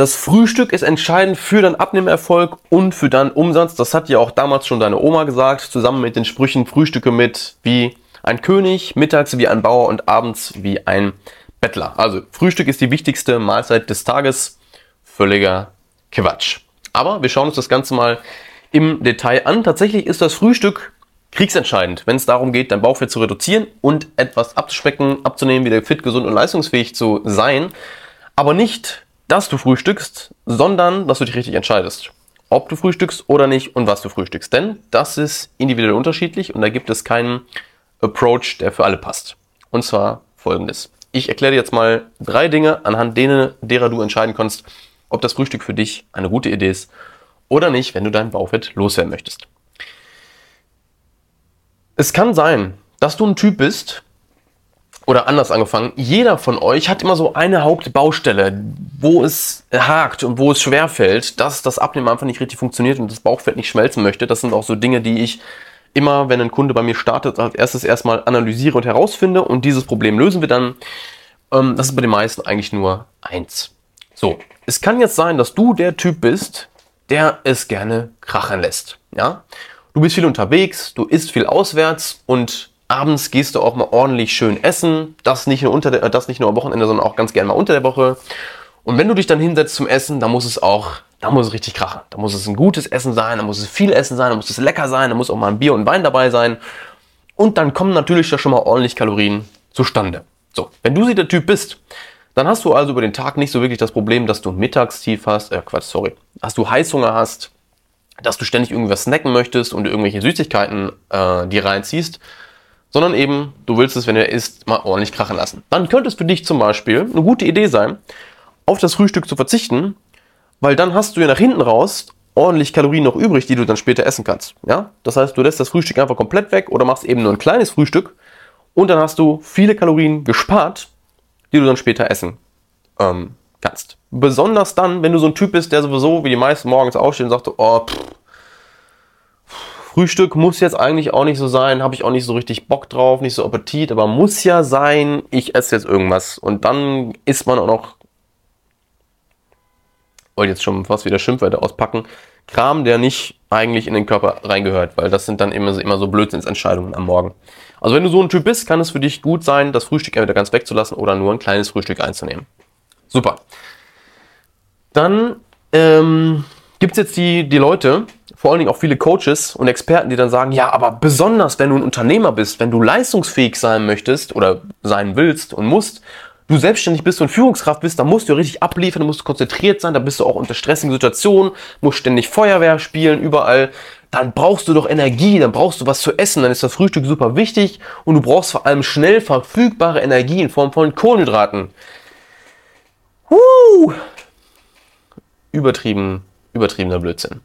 Das Frühstück ist entscheidend für deinen Abnehmerfolg und für deinen Umsatz. Das hat ja auch damals schon deine Oma gesagt, zusammen mit den Sprüchen Frühstücke mit wie ein König, mittags wie ein Bauer und abends wie ein Bettler. Also Frühstück ist die wichtigste Mahlzeit des Tages. Völliger Quatsch. Aber wir schauen uns das Ganze mal im Detail an. Tatsächlich ist das Frühstück kriegsentscheidend, wenn es darum geht, dein Bauchfett zu reduzieren und etwas abzuspecken, abzunehmen, wieder fit, gesund und leistungsfähig zu sein. Aber nicht, dass du frühstückst, sondern dass du dich richtig entscheidest. Ob du frühstückst oder nicht und was du frühstückst. Denn das ist individuell unterschiedlich und da gibt es keinen Approach, der für alle passt. Und zwar folgendes. Ich erkläre dir jetzt mal drei Dinge, anhand denen, derer du entscheiden kannst, ob das Frühstück für dich eine gute Idee ist oder nicht, wenn du dein Bauchfett loswerden möchtest. Es kann sein, dass du ein Typ bist, oder anders angefangen, jeder von euch hat immer so eine Hauptbaustelle, wo es hakt und wo es schwer fällt, dass das Abnehmen einfach nicht richtig funktioniert und das Bauchfett nicht schmelzen möchte. Das sind auch so Dinge, die ich immer, wenn ein Kunde bei mir startet, als erstes erstmal analysiere und herausfinde und dieses Problem lösen wir dann. Ähm, das ist bei den meisten eigentlich nur eins. So, es kann jetzt sein, dass du der Typ bist, der es gerne krachen lässt. Ja, du bist viel unterwegs, du isst viel auswärts und abends gehst du auch mal ordentlich schön essen. Das nicht nur unter der, das nicht nur am Wochenende, sondern auch ganz gerne mal unter der Woche. Und wenn du dich dann hinsetzt zum Essen, dann muss es auch, da muss es richtig krachen. Da muss es ein gutes Essen sein, da muss es viel Essen sein, da muss es lecker sein, da muss auch mal ein Bier und Wein dabei sein. Und dann kommen natürlich da schon mal ordentlich Kalorien zustande. So, wenn du sie der Typ bist, dann hast du also über den Tag nicht so wirklich das Problem, dass du Mittagstief hast, äh Quatsch, sorry, dass du Heißhunger hast, dass du ständig irgendwas snacken möchtest und irgendwelche Süßigkeiten äh, dir reinziehst, sondern eben, du willst es, wenn er isst, mal ordentlich krachen lassen. Dann könnte es für dich zum Beispiel eine gute Idee sein, auf das Frühstück zu verzichten, weil dann hast du ja nach hinten raus ordentlich Kalorien noch übrig, die du dann später essen kannst. Ja? Das heißt, du lässt das Frühstück einfach komplett weg oder machst eben nur ein kleines Frühstück und dann hast du viele Kalorien gespart, die du dann später essen ähm, kannst. Besonders dann, wenn du so ein Typ bist, der sowieso wie die meisten morgens aufsteht und sagt, oh, pff, Frühstück muss jetzt eigentlich auch nicht so sein, habe ich auch nicht so richtig Bock drauf, nicht so Appetit, aber muss ja sein, ich esse jetzt irgendwas. Und dann isst man auch noch, wollte jetzt schon fast wieder Schimpfwörter auspacken, Kram, der nicht eigentlich in den Körper reingehört, weil das sind dann immer, immer so Blödsinnsentscheidungen am Morgen. Also wenn du so ein Typ bist, kann es für dich gut sein, das Frühstück entweder ganz wegzulassen oder nur ein kleines Frühstück einzunehmen. Super. Dann ähm, gibt es jetzt die, die Leute, vor allen Dingen auch viele Coaches und Experten, die dann sagen, ja, aber besonders wenn du ein Unternehmer bist, wenn du leistungsfähig sein möchtest oder sein willst und musst, du selbstständig bist und Führungskraft bist, dann musst du richtig abliefern, dann musst du konzentriert sein, da bist du auch unter stressigen Situationen, musst ständig Feuerwehr spielen, überall. Dann brauchst du doch Energie, dann brauchst du was zu essen, dann ist das Frühstück super wichtig und du brauchst vor allem schnell verfügbare Energie in Form von Kohlenhydraten. Huh! Übertrieben, übertriebener Blödsinn.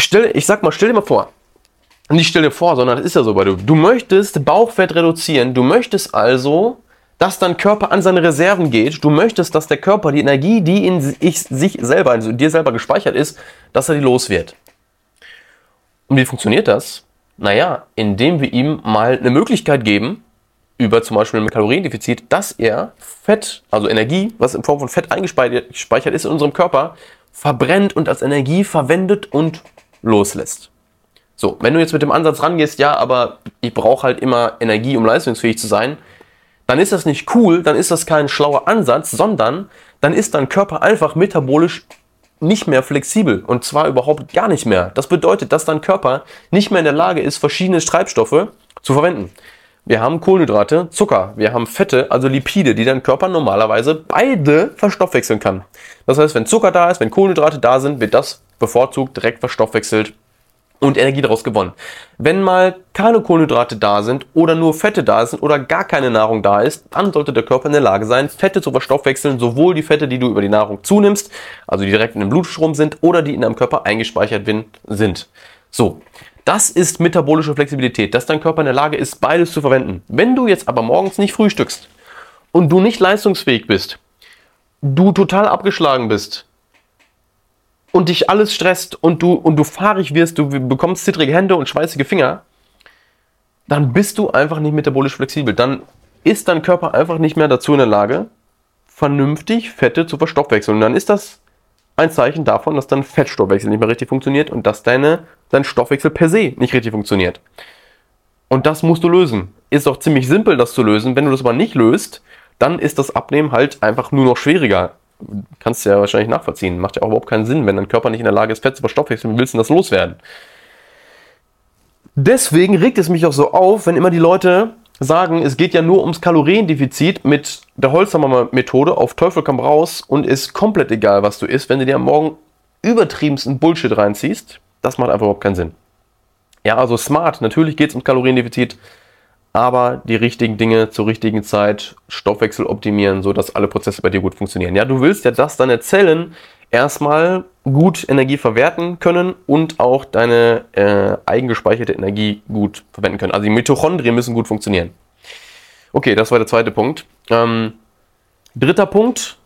Stell, ich sag mal, stell dir mal vor, nicht stell dir vor, sondern das ist ja so bei du. Du möchtest Bauchfett reduzieren. Du möchtest also, dass dein Körper an seine Reserven geht. Du möchtest, dass der Körper die Energie, die in sich selber, also in dir selber gespeichert ist, dass er die los wird. Und wie funktioniert das? Naja, indem wir ihm mal eine Möglichkeit geben, über zum Beispiel ein Kaloriendefizit, dass er Fett, also Energie, was in Form von Fett eingespeichert ist in unserem Körper, verbrennt und als Energie verwendet und loslässt. So, wenn du jetzt mit dem Ansatz rangehst, ja, aber ich brauche halt immer Energie, um leistungsfähig zu sein, dann ist das nicht cool, dann ist das kein schlauer Ansatz, sondern dann ist dein Körper einfach metabolisch nicht mehr flexibel und zwar überhaupt gar nicht mehr. Das bedeutet, dass dein Körper nicht mehr in der Lage ist, verschiedene Treibstoffe zu verwenden. Wir haben Kohlenhydrate, Zucker, wir haben Fette, also Lipide, die dein Körper normalerweise beide verstoffwechseln kann. Das heißt, wenn Zucker da ist, wenn Kohlenhydrate da sind, wird das bevorzugt direkt verstoffwechselt und Energie daraus gewonnen. Wenn mal keine Kohlenhydrate da sind oder nur Fette da sind oder gar keine Nahrung da ist, dann sollte der Körper in der Lage sein, Fette zu verstoffwechseln, sowohl die Fette, die du über die Nahrung zunimmst, also die direkt in dem Blutstrom sind, oder die in deinem Körper eingespeichert sind. So, das ist metabolische Flexibilität, dass dein Körper in der Lage ist, beides zu verwenden. Wenn du jetzt aber morgens nicht frühstückst und du nicht leistungsfähig bist, du total abgeschlagen bist, und dich alles stresst und du, und du fahrig wirst, du bekommst zittrige Hände und schweißige Finger, dann bist du einfach nicht metabolisch flexibel. Dann ist dein Körper einfach nicht mehr dazu in der Lage, vernünftig Fette zu verstoffwechseln. Und dann ist das ein Zeichen davon, dass dein Fettstoffwechsel nicht mehr richtig funktioniert und dass deine, dein Stoffwechsel per se nicht richtig funktioniert. Und das musst du lösen. Ist auch ziemlich simpel, das zu lösen. Wenn du das aber nicht löst, dann ist das Abnehmen halt einfach nur noch schwieriger. Kannst du ja wahrscheinlich nachvollziehen. Macht ja auch überhaupt keinen Sinn, wenn dein Körper nicht in der Lage ist, Fett zu verstoffwechseln. Wie willst du das loswerden? Deswegen regt es mich auch so auf, wenn immer die Leute sagen, es geht ja nur ums Kaloriendefizit mit der Holzhammer-Methode auf Teufel komm raus und ist komplett egal, was du isst, wenn du dir am Morgen übertriebensten Bullshit reinziehst. Das macht einfach überhaupt keinen Sinn. Ja, also smart, natürlich geht es ums Kaloriendefizit, aber die richtigen Dinge zur richtigen Zeit, Stoffwechsel optimieren, sodass alle Prozesse bei dir gut funktionieren. Ja, du willst ja, dass deine Zellen erstmal gut Energie verwerten können und auch deine äh, eigengespeicherte Energie gut verwenden können. Also die Mitochondrien müssen gut funktionieren. Okay, das war der zweite Punkt. Ähm, dritter Punkt.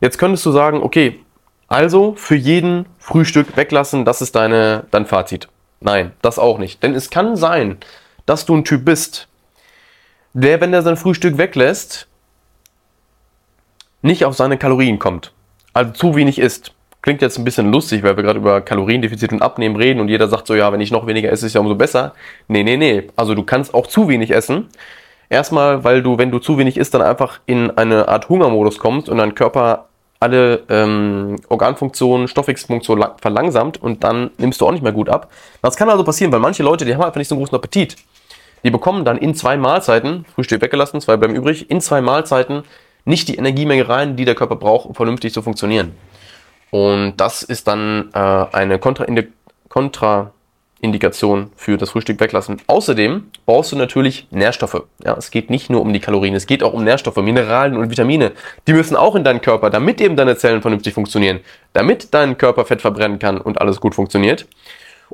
Jetzt könntest du sagen, okay, also für jeden Frühstück weglassen, das ist deine, dein Fazit. Nein, das auch nicht. Denn es kann sein, dass du ein Typ bist, der, wenn er sein Frühstück weglässt, nicht auf seine Kalorien kommt also zu wenig isst. Klingt jetzt ein bisschen lustig, weil wir gerade über Kaloriendefizit und Abnehmen reden und jeder sagt so, ja, wenn ich noch weniger esse, ist ja umso besser. Nee, nee, nee. Also du kannst auch zu wenig essen. Erstmal, weil du, wenn du zu wenig isst, dann einfach in eine Art Hungermodus kommst und dein Körper alle ähm, Organfunktionen, Stoffwechselfunktionen verlangsamt und dann nimmst du auch nicht mehr gut ab. Das kann also passieren, weil manche Leute, die haben einfach nicht so einen großen Appetit. Die bekommen dann in zwei Mahlzeiten, Frühstück weggelassen, zwei bleiben übrig, in zwei Mahlzeiten nicht die Energiemenge rein, die der Körper braucht, um vernünftig zu funktionieren. Und das ist dann äh, eine Kontraindikation für das Frühstück weglassen. Außerdem brauchst du natürlich Nährstoffe. Ja, es geht nicht nur um die Kalorien, es geht auch um Nährstoffe, Mineralien und Vitamine. Die müssen auch in deinen Körper, damit eben deine Zellen vernünftig funktionieren, damit dein Körper Fett verbrennen kann und alles gut funktioniert.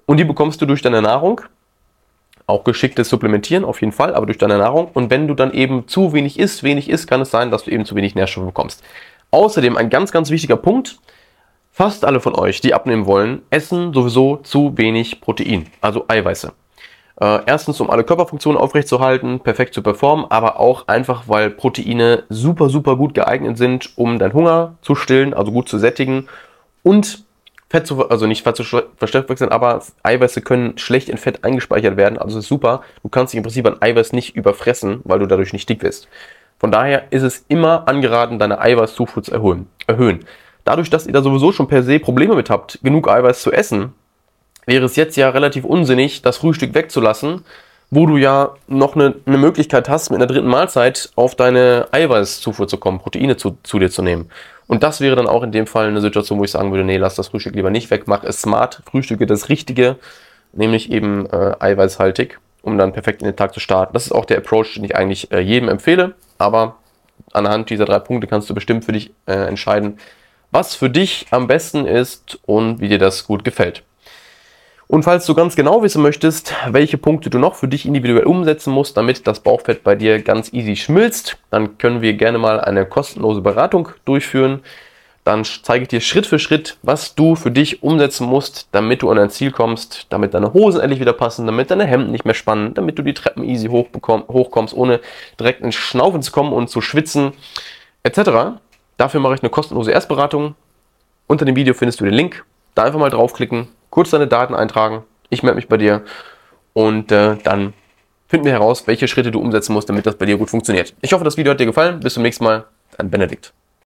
Und die bekommst du durch deine Nahrung, auch geschicktes Supplementieren auf jeden Fall, aber durch deine Nahrung. Und wenn du dann eben zu wenig isst, wenig isst, kann es sein, dass du eben zu wenig Nährstoffe bekommst. Außerdem ein ganz, ganz wichtiger Punkt. Fast alle von euch, die abnehmen wollen, essen sowieso zu wenig Protein, also Eiweiße. Äh, erstens, um alle Körperfunktionen aufrechtzuerhalten, perfekt zu performen, aber auch einfach, weil Proteine super, super gut geeignet sind, um deinen Hunger zu stillen, also gut zu sättigen und Fett zu, also nicht Fett zu verstoffwechseln, aber Eiweiße können schlecht in Fett eingespeichert werden. Also ist super. Du kannst dich im Prinzip an Eiweiß nicht überfressen, weil du dadurch nicht dick wirst. Von daher ist es immer angeraten, deine Eiweißzufuhr zu erhöhen. erhöhen. Dadurch, dass ihr da sowieso schon per se Probleme mit habt, genug Eiweiß zu essen, wäre es jetzt ja relativ unsinnig, das Frühstück wegzulassen, wo du ja noch eine, eine Möglichkeit hast, mit einer dritten Mahlzeit auf deine Eiweißzufuhr zu kommen, Proteine zu, zu dir zu nehmen. Und das wäre dann auch in dem Fall eine Situation, wo ich sagen würde, nee, lass das Frühstück lieber nicht weg, mach es smart, frühstücke das Richtige, nämlich eben äh, eiweißhaltig, um dann perfekt in den Tag zu starten. Das ist auch der Approach, den ich eigentlich äh, jedem empfehle, aber anhand dieser drei Punkte kannst du bestimmt für dich äh, entscheiden, was für dich am besten ist und wie dir das gut gefällt. Und falls du ganz genau wissen möchtest, welche Punkte du noch für dich individuell umsetzen musst, damit das Bauchfett bei dir ganz easy schmilzt, dann können wir gerne mal eine kostenlose Beratung durchführen. Dann zeige ich dir Schritt für Schritt, was du für dich umsetzen musst, damit du an dein Ziel kommst, damit deine Hosen endlich wieder passen, damit deine Hemden nicht mehr spannen, damit du die Treppen easy hochkommst, ohne direkt ins Schnaufen zu kommen und zu schwitzen, etc. Dafür mache ich eine kostenlose Erstberatung. Unter dem Video findest du den Link. Da einfach mal draufklicken, kurz deine Daten eintragen. Ich melde mich bei dir und äh, dann finden wir heraus, welche Schritte du umsetzen musst, damit das bei dir gut funktioniert. Ich hoffe, das Video hat dir gefallen. Bis zum nächsten Mal. Dein Benedikt.